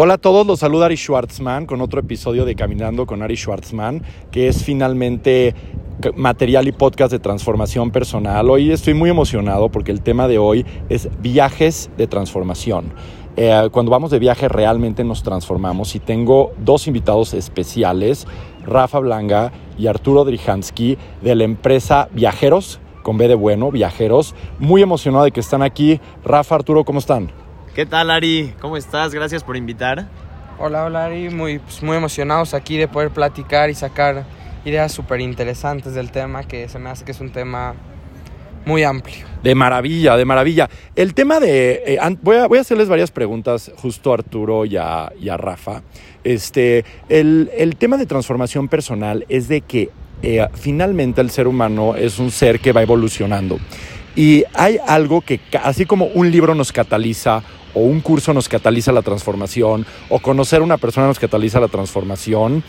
Hola a todos, los saluda Ari Schwartzman con otro episodio de Caminando con Ari Schwartzman, que es finalmente material y podcast de transformación personal. Hoy estoy muy emocionado porque el tema de hoy es viajes de transformación. Eh, cuando vamos de viaje realmente nos transformamos y tengo dos invitados especiales, Rafa Blanca y Arturo Drijansky de la empresa Viajeros, con B de bueno, Viajeros. Muy emocionado de que están aquí. Rafa, Arturo, ¿cómo están? ¿Qué tal, Ari? ¿Cómo estás? Gracias por invitar. Hola, hola, Ari. Muy, pues, muy emocionados aquí de poder platicar y sacar ideas súper interesantes del tema, que se me hace que es un tema muy amplio. De maravilla, de maravilla. El tema de... Eh, voy, a, voy, a, hacerles varias preguntas justo a Arturo y a, y a Rafa. Este, el, el, tema de transformación personal es de que eh, finalmente el ser humano es un ser que va evolucionando. Y hay algo que, así como un libro nos cataliza o un curso nos cataliza la transformación, o conocer a una persona nos cataliza la transformación.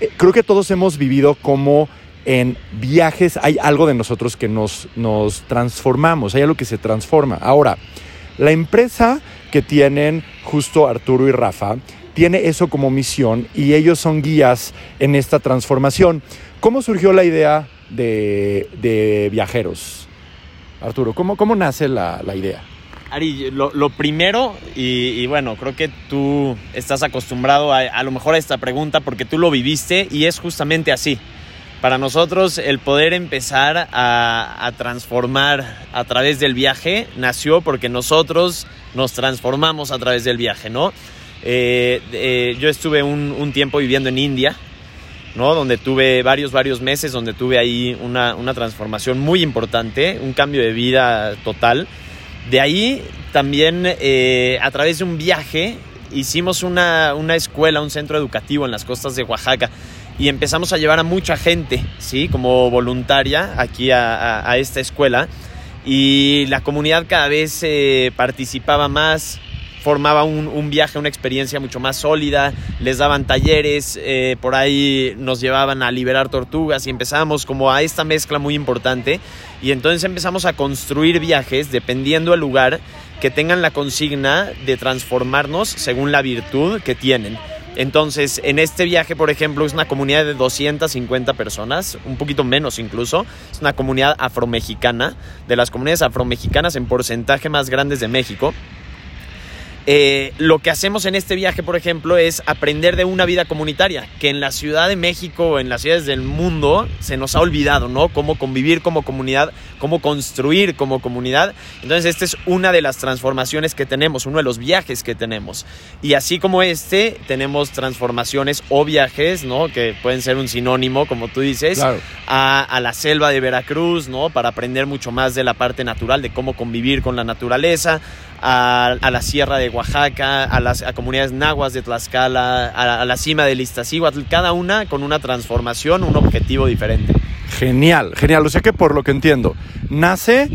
Eh, creo que todos hemos vivido como en viajes hay algo de nosotros que nos, nos transformamos, hay algo que se transforma. Ahora, la empresa que tienen justo Arturo y Rafa tiene eso como misión y ellos son guías en esta transformación. ¿Cómo surgió la idea de, viajeros? Arturo, ¿cómo, cómo nace la idea? Ari, lo, primero, y, bueno, creo que tú estás acostumbrado a, a lo mejor a esta pregunta porque tú lo viviste y es justamente así. Para nosotros el poder empezar a, transformar a través del viaje nació porque nosotros nos transformamos a través del viaje, ¿no? Eh, eh, yo estuve un, un, tiempo viviendo en India, ¿no? Donde tuve varios, varios meses, donde tuve ahí una, una transformación muy importante, un cambio de vida total. De ahí también eh, a través de un viaje hicimos una, escuela, un centro educativo en las costas de Oaxaca y empezamos a llevar a mucha gente, ¿sí? Como voluntaria aquí a, esta escuela y la comunidad cada vez eh, participaba más, formaba un, viaje, una experiencia mucho más sólida, les daban talleres, eh, por ahí nos llevaban a liberar tortugas y empezamos como a esta mezcla muy importante y entonces empezamos a construir viajes dependiendo del lugar que tengan la consigna de transformarnos según la virtud que tienen. Entonces, en este viaje, por ejemplo, es una comunidad de 250 personas, un poquito menos incluso. Es una comunidad afromexicana, de las comunidades afromexicanas en porcentaje más grandes de México. Eh, lo que hacemos en este viaje, por ejemplo, es aprender de una vida comunitaria, que en la Ciudad de México, en las ciudades del mundo, se nos ha olvidado, ¿no? Cómo convivir como comunidad, cómo construir como comunidad. Entonces, esta es una de las transformaciones que tenemos, uno de los viajes que tenemos. Y así como este, tenemos transformaciones o viajes, ¿no? Que pueden ser un sinónimo, como tú dices, a, a la selva de Veracruz, ¿no? Para aprender mucho más de la parte natural, de cómo convivir con la naturaleza a, la sierra de Oaxaca, a las comunidades nahuas de Tlaxcala, a, la cima de Iztaccíhuatl, cada una con una transformación, un objetivo diferente. Genial, genial. O sea que por lo que entiendo, nace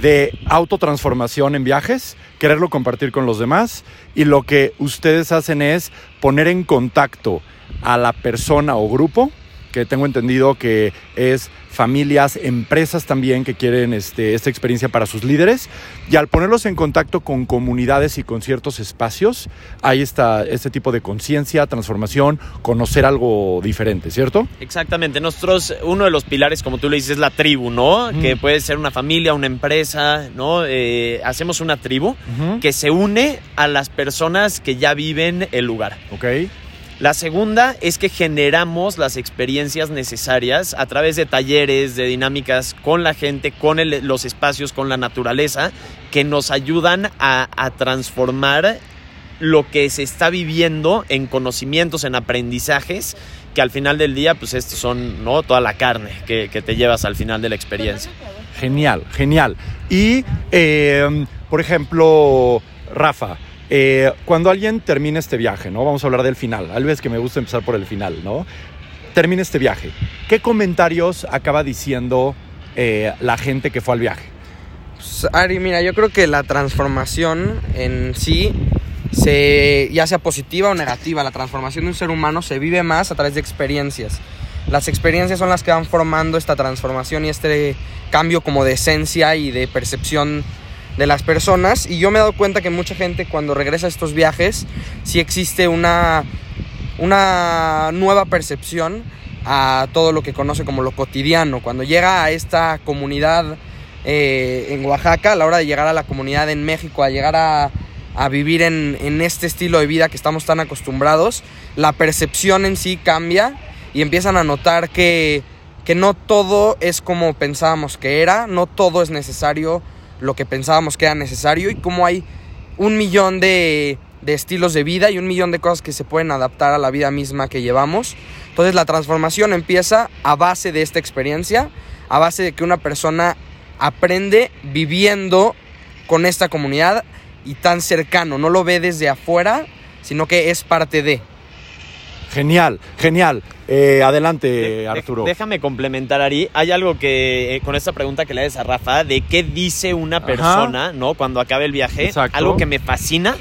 de autotransformación en viajes, quererlo compartir con los demás y lo que ustedes hacen es poner en contacto a la persona o grupo que tengo entendido que es familias, empresas también que quieren este, esta experiencia para sus líderes. Y al ponerlos en contacto con comunidades y con ciertos espacios, hay esta, este tipo de conciencia, transformación, conocer algo diferente, ¿cierto? Exactamente. Nosotros, uno de los pilares, como tú le dices, es la tribu, ¿no? Que puede ser una familia, una empresa, ¿no? Eh, hacemos una tribu que se une a las personas que ya viven el lugar. Ok. La segunda es que generamos las experiencias necesarias a través de talleres, de dinámicas con la gente, con los espacios, con la naturaleza, que nos ayudan a, transformar lo que se está viviendo en conocimientos, en aprendizajes, que al final del día, pues estos son ¿no? toda la carne que, te llevas al final de la experiencia. Genial, genial. Y, eh, por ejemplo, Rafa, eh, cuando alguien termina este viaje, ¿no? Vamos a hablar del final. Al vez que me gusta empezar por el final, ¿no? Termina este viaje. ¿Qué comentarios acaba diciendo eh, la gente que fue al viaje? Pues, Ari, mira, yo creo que la transformación en sí, se, ya sea positiva o negativa, la transformación de un ser humano se vive más a través de experiencias. Las experiencias son las que van formando esta transformación y este cambio como de esencia y de percepción de las personas y yo me he dado cuenta que mucha gente cuando regresa a estos viajes sí existe una, una nueva percepción a todo lo que conoce como lo cotidiano. Cuando llega a esta comunidad eh, en Oaxaca, a la hora de llegar a la comunidad en México, a llegar a, a vivir en, en este estilo de vida que estamos tan acostumbrados, la percepción en sí cambia y empiezan a notar que, que no todo es como pensábamos que era, no todo es necesario lo que pensábamos que era necesario y como hay un millón de, de estilos de vida y un millón de cosas que se pueden adaptar a la vida misma que llevamos. Entonces la transformación empieza a base de esta experiencia, a base de que una persona aprende viviendo con esta comunidad y tan cercano, no lo ve desde afuera, sino que es parte de. Genial, genial. Eh, adelante, De- Arturo. Déjame complementar, Ari. Hay algo que, eh, con esta pregunta que le haces a Rafa, de qué dice una persona, ¿no? Cuando acabe el viaje. Exacto. Algo que me fascina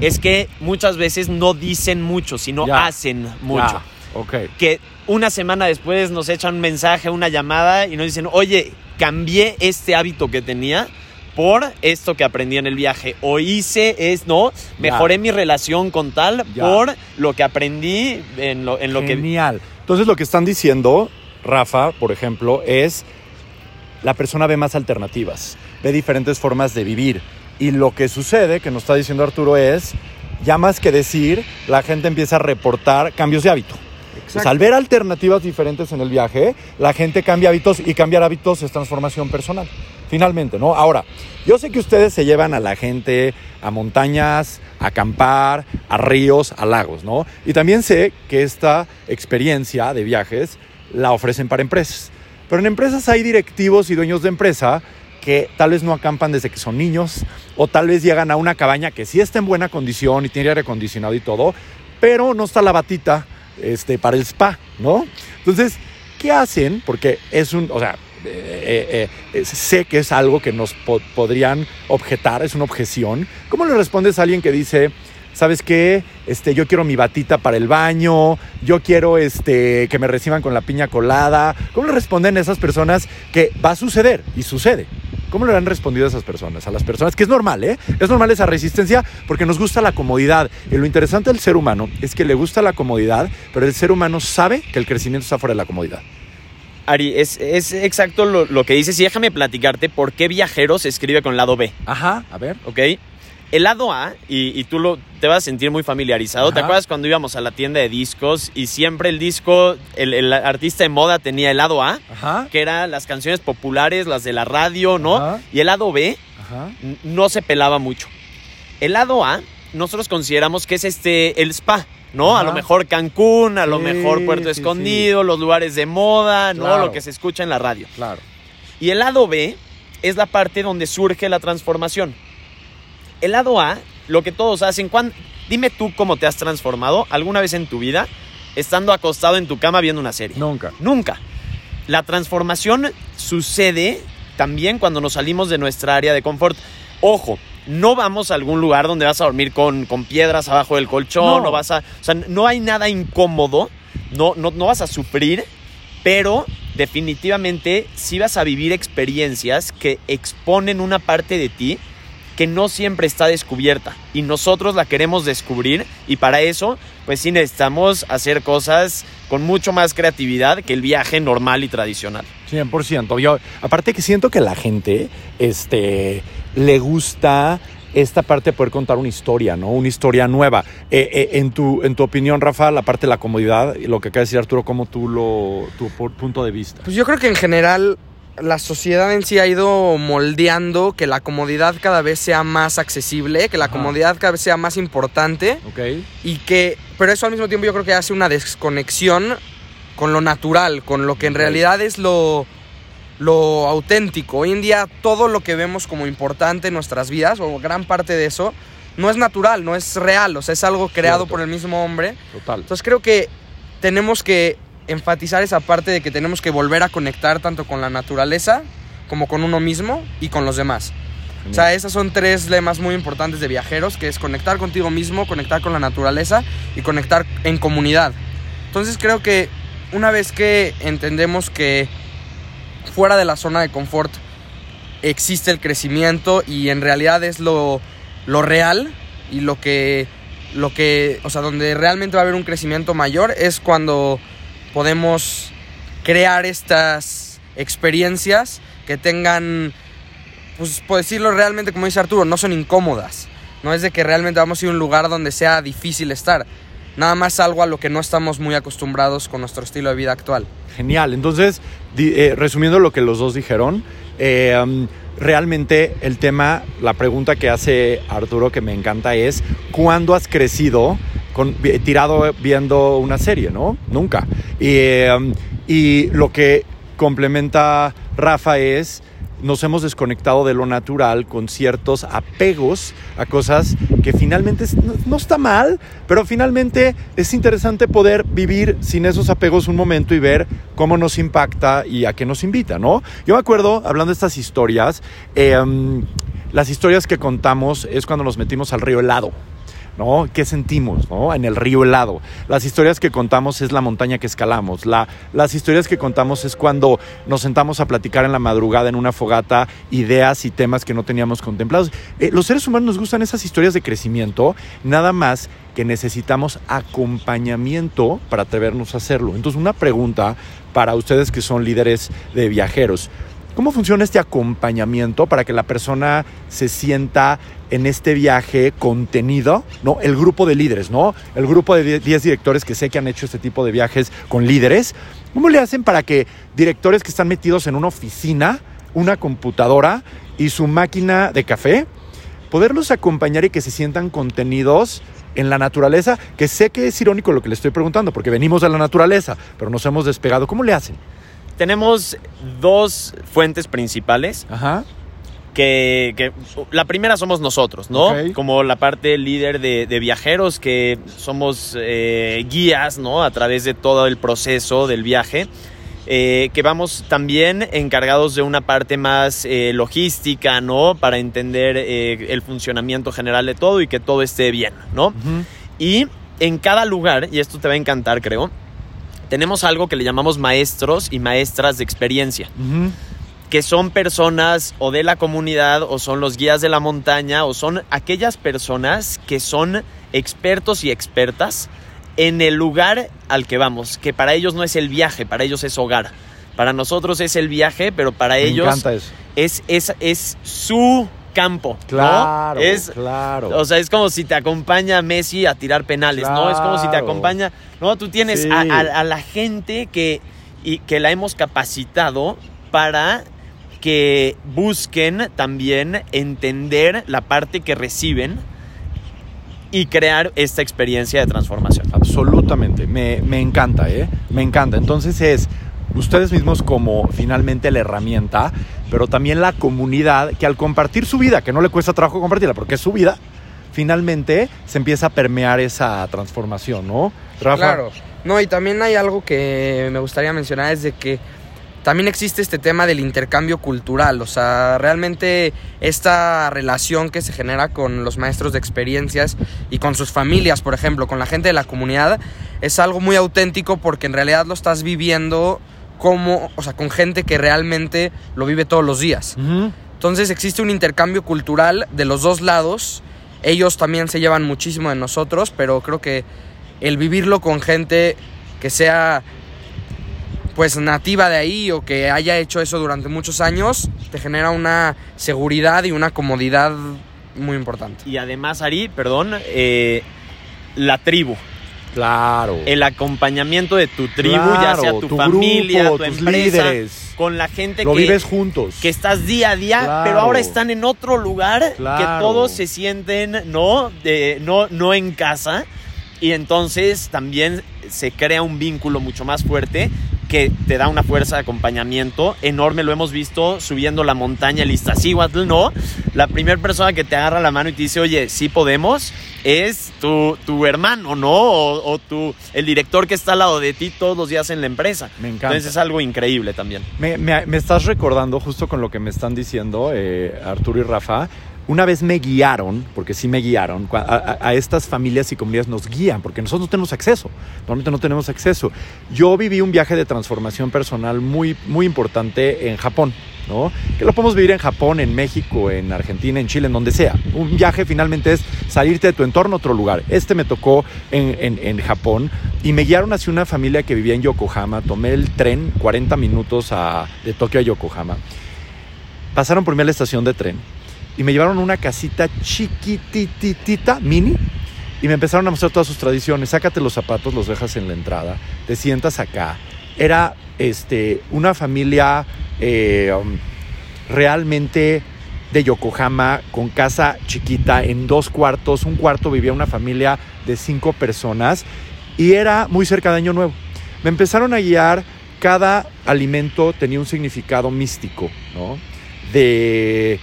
es que muchas veces no dicen mucho, sino Ya. hacen mucho. Ya, ok. Que una semana después nos echan un mensaje, una llamada y nos dicen, oye, cambié este hábito que tenía por esto que aprendí en el viaje. O hice es, no, mejoré mi relación con tal Ya. por lo que aprendí en lo, en lo que... Genial. Entonces lo que están diciendo, Rafa, por ejemplo, es la persona ve más alternativas, ve diferentes formas de vivir. Y lo que sucede, que nos está diciendo Arturo, es, ya más que decir, la gente empieza a reportar cambios de hábito. Pues al ver alternativas diferentes en el viaje, la gente cambia hábitos y cambiar hábitos es transformación personal. Finalmente, ¿no? Ahora, yo sé que ustedes se llevan a la gente a montañas, a acampar, a ríos, a lagos, ¿no? Y también sé que esta experiencia de viajes la ofrecen para empresas. Pero en empresas hay directivos y dueños de empresa que tal vez no acampan desde que son niños o tal vez llegan a una cabaña que sí está en buena condición y tiene aire acondicionado y todo, pero no está la batita este, para el spa, ¿no? Entonces, ¿qué hacen? Porque es un, o sea, eh, eh, sé que es algo que nos po- podrían objetar, es una objeción. ¿Cómo le respondes a alguien que dice, ¿sabes qué? Este, yo quiero mi batita para el baño, yo quiero este, que me reciban con la piña colada. ¿Cómo le responden a esas personas que va a suceder y sucede? ¿Cómo le han respondido a esas personas? A las personas, que es normal, ¿eh? Es normal esa resistencia porque nos gusta la comodidad. Y lo interesante del ser humano es que le gusta la comodidad, pero el ser humano sabe que el crecimiento está fuera de la comodidad. Ari, es, es exacto lo, lo que dices y déjame platicarte por qué viajero se escribe con lado B, Ajá, a ver. ¿ok? El lado A, y, y tú lo, te vas a sentir muy familiarizado, ¿te acuerdas cuando íbamos a la tienda de discos y siempre el disco, el, el artista de moda tenía el lado A, Ajá. que eran las canciones populares, las de la radio, ¿no? Ajá. Y el lado B no se pelaba mucho. El lado A, nosotros consideramos que es este el spa, ¿no? A lo mejor Cancún, a lo Sí, mejor Puerto sí, Escondido, los lugares de moda, ¿no? Lo que se escucha en la radio. Claro. Y el lado B es la parte donde surge la transformación. El lado A, lo que todos hacen, cuan- dime tú cómo te has transformado alguna vez en tu vida estando acostado en tu cama viendo una serie. Nunca. Nunca. La transformación sucede también cuando nos salimos de nuestra área de confort. Ojo, no vamos a algún lugar donde vas a dormir con, con piedras abajo del colchón, No. no. vas a. O sea, no hay nada incómodo, no, no, no vas a sufrir, pero definitivamente sí vas a vivir experiencias que exponen una parte de ti que no siempre está descubierta y nosotros la queremos descubrir y para eso pues sí necesitamos hacer cosas con mucho más creatividad que el viaje normal y tradicional. 100%. Yo, aparte que siento que la gente este, le gusta esta parte de poder contar una historia, ¿no? Una historia nueva. Eh, eh, en, tu, en tu opinión, Rafa, la parte de la comodidad, lo que acaba de decir Arturo, ¿cómo tú lo, tu punto de vista? Pues yo creo que en general la sociedad en sí ha ido moldeando que la comodidad cada vez sea más accesible, que la Ajá. comodidad cada vez sea más importante ¿Ok? y que, pero eso al mismo tiempo yo creo que hace una desconexión con lo natural, con lo que en realidad es lo, lo auténtico. Hoy en día todo lo que vemos como importante en nuestras vidas, o gran parte de eso, no es natural, no es real, o sea, es algo creado Cierto. por el mismo hombre. Total. Entonces creo que tenemos que enfatizar esa parte de que tenemos que volver a conectar tanto con la naturaleza como con uno mismo y con los demás. O sea, esos son tres lemas muy importantes de viajeros, que es conectar contigo mismo, conectar con la naturaleza y conectar en comunidad. Entonces creo que una vez que entendemos que fuera de la zona de confort existe el crecimiento y en realidad es lo, lo real y lo que, lo que, o sea, donde realmente va a haber un crecimiento mayor es cuando podemos crear estas experiencias que tengan, pues por decirlo realmente como dice Arturo, no son incómodas. No es de que realmente vamos a ir a un lugar donde sea difícil estar. Nada más algo a lo que no estamos muy acostumbrados con nuestro estilo de vida actual. Genial. Entonces, eh, resumiendo lo que los dos dijeron, eh, realmente el tema, la pregunta que hace Arturo que me encanta es, ¿cuándo has crecido con, tirado viendo una serie, no? Nunca. Y, y lo que complementa Rafa es, nos hemos desconectado de lo natural con ciertos apegos a cosas que finalmente no, está mal, pero finalmente es interesante poder vivir sin esos apegos un momento y ver cómo nos impacta y a qué nos invita, ¿no? Yo me acuerdo, hablando de estas historias, eh, um, las historias que contamos es cuando nos metimos al río helado. ¿No? ¿Qué sentimos. En el río helado. Las historias que contamos es la montaña que escalamos. La, las historias que contamos es cuando nos sentamos a platicar en la madrugada en una fogata ideas y temas que no teníamos contemplados. Eh, los seres humanos nos gustan esas historias de crecimiento, nada más que necesitamos acompañamiento para atrevernos a hacerlo. Entonces, una pregunta para ustedes que son líderes de viajeros. ¿Cómo funciona este acompañamiento para que la persona se sienta en este viaje contenido? ¿no? El grupo de líderes, ¿no? El grupo de 10 directores que sé que han hecho este tipo de viajes con líderes. ¿Cómo le hacen para que directores que están metidos en una oficina, una computadora y su máquina de café, poderlos acompañar y que se sientan contenidos en la naturaleza? Que sé que es irónico lo que le estoy preguntando, porque venimos de la naturaleza, pero nos hemos despegado. ¿Cómo le hacen? Tenemos dos fuentes principales. Ajá. Que, que la primera somos nosotros, ¿no? Como la parte líder de, de viajeros, que somos eh, guías, ¿no? A través de todo el proceso del viaje. eh, que vamos también encargados de una parte más eh, logística, ¿no? Para entender eh, el funcionamiento general de todo y que todo esté bien, ¿no? Y en cada lugar, y esto te va a encantar, creo, tenemos algo que le llamamos maestros y maestras de experiencia Ujú. que son personas o de la comunidad o son los guías de la montaña o son aquellas personas que son expertos y expertas en el lugar al que vamos, que para ellos no es el viaje, para ellos es hogar. Para nosotros es el viaje, pero para Me ellos es, es, es su campo. ¿no? Claro, Es, claro. o sea, es como si te acompaña Messi a tirar penales, ¿no? Es como si te Claro. acompaña, ¿no? Tú tienes Sí. a, a- a la gente que, y, que la hemos capacitado para que busquen también entender la parte que reciben y crear esta experiencia de transformación. Absolutamente. Me, me encanta, ¿eh? Me encanta. Entonces es ustedes mismos como finalmente la herramienta, pero también la comunidad que al compartir su vida, que no le cuesta trabajo compartirla, porque es su vida, finalmente se empieza a permear esa transformación, ¿no? Rafa. Claro. No, y también hay algo que me gustaría mencionar, es de que también existe este tema del intercambio cultural, o sea, realmente esta relación que se genera con los maestros de experiencias y con sus familias, por ejemplo, con la gente de la comunidad, es algo muy auténtico porque en realidad lo estás viviendo como, o sea, con gente que realmente lo vive todos los días. Entonces existe un intercambio cultural de los dos lados. Ellos también se llevan muchísimo de nosotros, pero creo que el vivirlo con gente que sea pues nativa de ahí o que haya hecho eso durante muchos años, te genera una seguridad y una comodidad muy importante. Y además, Ari, perdón, eh, la tribu. Claro. el acompañamiento de tu tribu, Claro, ya sea tu, tu familia, grupo, tu tus empresa, líderes. con la gente Lo que, vives juntos. que estás día a día, Claro. pero ahora están en otro lugar que Claro. todos se sienten no, de, no, no en casa y entonces también se crea un vínculo mucho más fuerte que te da una fuerza de acompañamiento enorme. Lo hemos visto subiendo la montaña el Iztaccíhuatl, ¿no? La primera persona que te agarra la mano y te dice, oye, sí podemos, es tu, tu hermano, ¿no? O, o tu, el director que está al lado de ti todos los días en la empresa. Me encanta. Entonces es algo increíble también. Me, me- me estás recordando justo con lo que me están diciendo eh, Arturo y Rafa. Una vez me guiaron, porque sí me guiaron, a, estas familias y comunidades nos guían, porque nosotros no tenemos acceso, normalmente no tenemos acceso. Yo viví un viaje de transformación personal muy, muy importante en Japón. ¿no? Que lo podemos vivir en Japón, en México, en Argentina, en Chile, en donde sea. Un viaje finalmente es salirte de tu entorno a otro lugar. Este me tocó en, en, en Japón y me guiaron hacia una familia que vivía en Yokohama. Tomé el tren 40 minutos a, de Tokio a Yokohama. Pasaron por mí a la estación de tren y me llevaron una casita chiquititita, mini, y me empezaron a mostrar todas sus tradiciones. Sácate los zapatos, los dejas en la entrada, te sientas acá. Era este, una familia eh, um, realmente de Yokohama, con casa chiquita, en dos cuartos. Un cuarto vivía una familia de cinco personas y era muy cerca de Año Nuevo. Me empezaron a guiar, cada alimento tenía un significado místico, ¿no? De,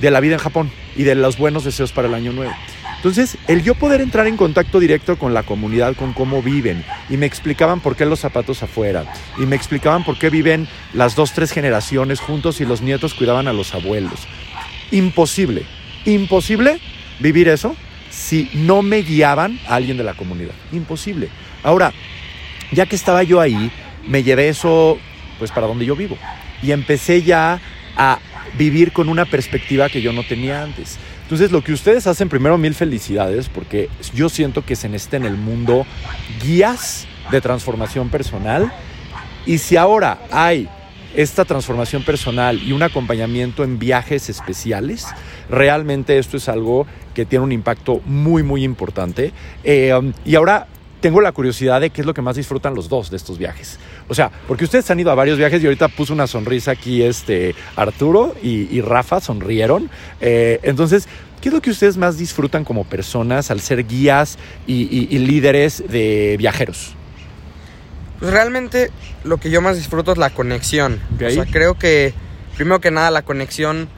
de la vida en Japón y de los buenos deseos para el Año Nuevo. Entonces, el yo poder entrar en contacto directo con la comunidad, con cómo viven, y me explicaban por qué los zapatos afuera, y me explicaban por qué viven las dos, tres generaciones juntos y los nietos cuidaban a los abuelos. Imposible, imposible vivir eso si no me guiaban a alguien de la comunidad. Imposible. Ahora, ya que estaba yo ahí, me llevé eso pues para donde yo vivo. Y empecé ya a vivir con una perspectiva que yo no tenía antes. Entonces, lo que ustedes hacen, primero, mil felicidades, porque yo siento que se necesita en el mundo guías de transformación personal. Y si ahora hay esta transformación personal y un acompañamiento en viajes especiales, realmente esto es algo que tiene un impacto muy, muy importante. Eh, y ahora tengo la curiosidad de qué es lo que más disfrutan los dos de estos viajes. O sea, porque ustedes han ido a varios viajes y ahorita puso una sonrisa aquí este Arturo y, y Rafa sonrieron. Eh, entonces, ¿qué es lo que ustedes más disfrutan como personas al ser guías y, y, y líderes de viajeros? Pues realmente lo que yo más disfruto es la conexión. Okay. O sea, creo que primero que nada la conexión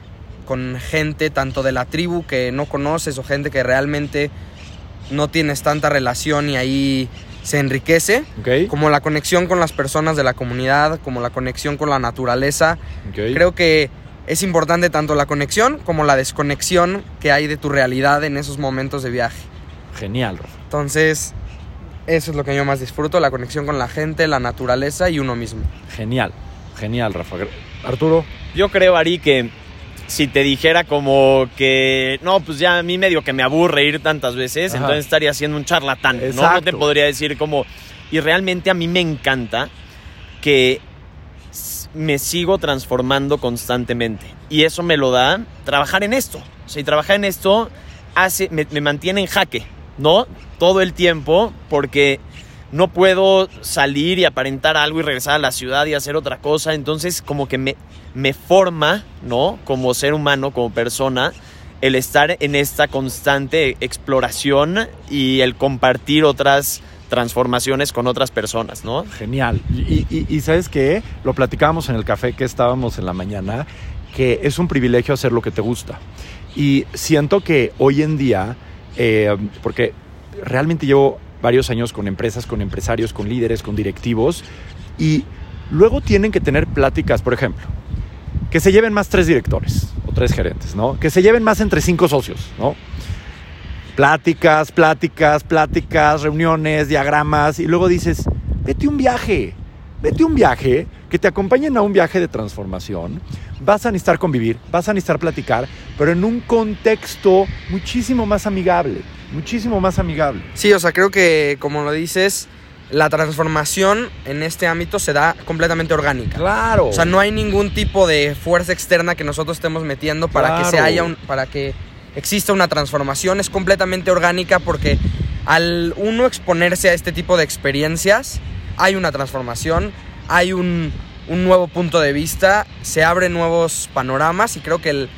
con gente tanto de la tribu que no conoces o gente que realmente no tienes tanta relación y ahí se enriquece, okay. como la conexión con las personas de la comunidad, como la conexión con la naturaleza. Okay. Creo que es importante tanto la conexión como la desconexión que hay de tu realidad en esos momentos de viaje. Genial, Rafa. Entonces, eso es lo que yo más disfruto, la conexión con la gente, la naturaleza y uno mismo. Genial, genial, Rafa. Arturo. Yo creo, Ari, que si te dijera como que no, pues ya a mí medio que me aburre ir tantas veces, Ajá. entonces estaría siendo un charlatán, ¿no? No te podría decir como... Y realmente a mí me encanta que me sigo transformando constantemente. Y eso me lo da trabajar en esto. O sea, y trabajar en esto hace, me, me mantiene en jaque, ¿no? Todo el tiempo, porque no puedo salir y aparentar algo y regresar a la ciudad y hacer otra cosa. Entonces, como que me, me forma, ¿no? Como ser humano, como persona, el estar en esta constante exploración y el compartir otras transformaciones con otras personas, ¿no? Genial. Y, y, sabes qué? Lo platicábamos en el café que estábamos en la mañana, que es un privilegio hacer lo que te gusta. Y siento que hoy en día, eh, porque realmente llevo varios años con empresas, con empresarios, con líderes, con directivos, y luego tienen que tener pláticas, por ejemplo, que se lleven más tres directores o tres gerentes, ¿no? Que se lleven más entre cinco socios, ¿no? Pláticas, pláticas, pláticas, reuniones, diagramas, y luego dices, vete un viaje, vete un viaje, que te acompañen a un viaje de transformación, vas a necesitar convivir, vas a necesitar platicar, pero en un contexto muchísimo más amigable, muchísimo más amigable. Sí, o sea, creo que como lo dices, la transformación en este ámbito se da completamente orgánica. Claro. O sea, no hay ningún tipo de fuerza externa que nosotros estemos metiendo para claro. que se haya un, para que exista una transformación, es completamente orgánica porque al uno exponerse a este tipo de experiencias hay una transformación, hay un, un nuevo punto de vista, se abren nuevos panoramas y creo que el,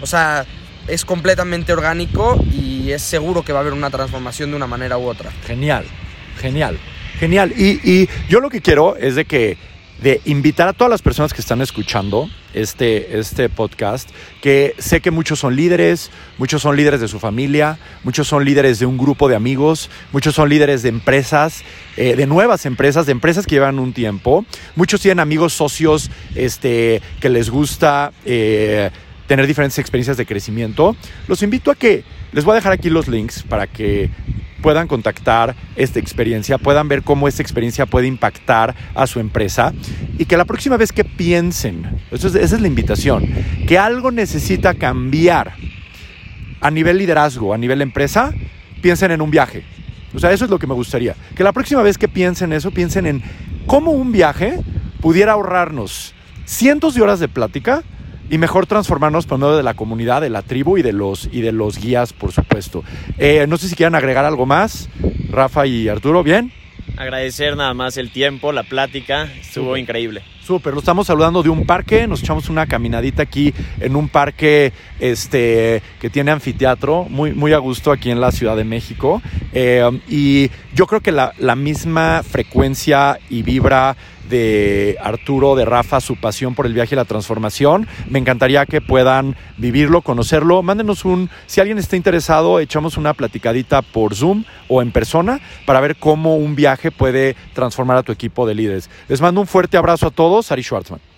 o sea, es completamente orgánico y es seguro que va a haber una transformación de una manera u otra. Genial, genial, genial. Y, y yo lo que quiero es de que de invitar a todas las personas que están escuchando este, este podcast, que sé que muchos son líderes, muchos son líderes de su familia, muchos son líderes de un grupo de amigos, muchos son líderes de empresas, eh, de nuevas empresas, de empresas que llevan un tiempo, muchos tienen amigos socios este, que les gusta. Eh, tener diferentes experiencias de crecimiento, los invito a que les voy a dejar aquí los links para que puedan contactar esta experiencia, puedan ver cómo esta experiencia puede impactar a su empresa y que la próxima vez que piensen, esa es la invitación, que algo necesita cambiar a nivel liderazgo, a nivel empresa, piensen en un viaje. O sea, eso es lo que me gustaría. Que la próxima vez que piensen eso, piensen en cómo un viaje pudiera ahorrarnos cientos de horas de plática y mejor transformarnos por medio de la comunidad, de la tribu y de los, y de los guías, por supuesto. Eh, no sé si quieran agregar algo más, Rafa y Arturo, ¿bien? Agradecer nada más el tiempo, la plática, estuvo increíble. Súper, lo estamos saludando de un parque, nos echamos una caminadita aquí en un parque este, que tiene anfiteatro, muy, muy a gusto aquí en la Ciudad de México. Eh, y yo creo que la, la misma frecuencia y vibra de Arturo, de Rafa, su pasión por el viaje y la transformación. Me encantaría que puedan vivirlo, conocerlo. Mándenos un, si alguien está interesado, echamos una platicadita por Zoom o en persona para ver cómo un viaje puede transformar a tu equipo de líderes. Les mando un fuerte abrazo a todos, Ari Schwartzman.